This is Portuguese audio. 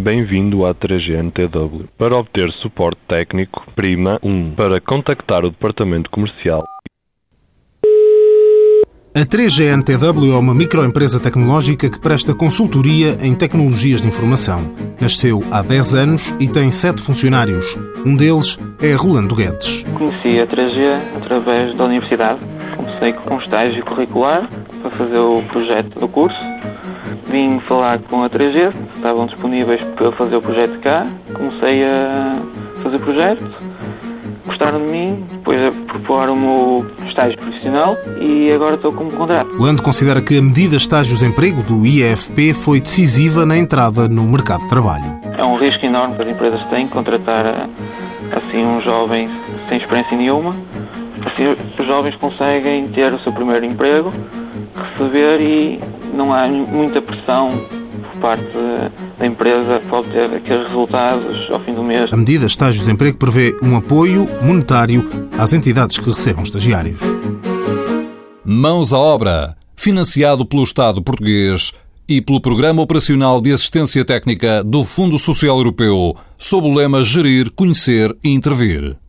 Bem-vindo à 3GNTW. Para obter suporte técnico, prima 1. Para contactar o departamento comercial. A 3GNTW é uma microempresa tecnológica que presta consultoria em tecnologias de informação. Nasceu há 10 anos e tem 7 funcionários. Um deles é Rolando Guedes. Conheci a 3G através da universidade. Comecei com um estágio curricular para fazer o projeto do curso Vim falar com a 3G, estavam disponíveis para fazer o projeto cá. Comecei a fazer o projeto, gostaram de mim, depois proporam-me o estágio profissional e agora estou como contrato. Lando considera que a medida estágios emprego do IEFP foi decisiva na entrada no mercado de trabalho. É um risco enorme que as empresas têm contratar assim um jovem sem experiência nenhuma. Assim os jovens conseguem ter o seu primeiro emprego, receber e não há muita pressão por parte da empresa para obter aqueles resultados ao fim do mês. A medida Estágios de Emprego prevê um apoio monetário às entidades que recebam estagiários. Mãos à obra, financiado pelo Estado português e pelo Programa Operacional de Assistência Técnica do Fundo Social Europeu, sob o lema Gerir, Conhecer e Intervir.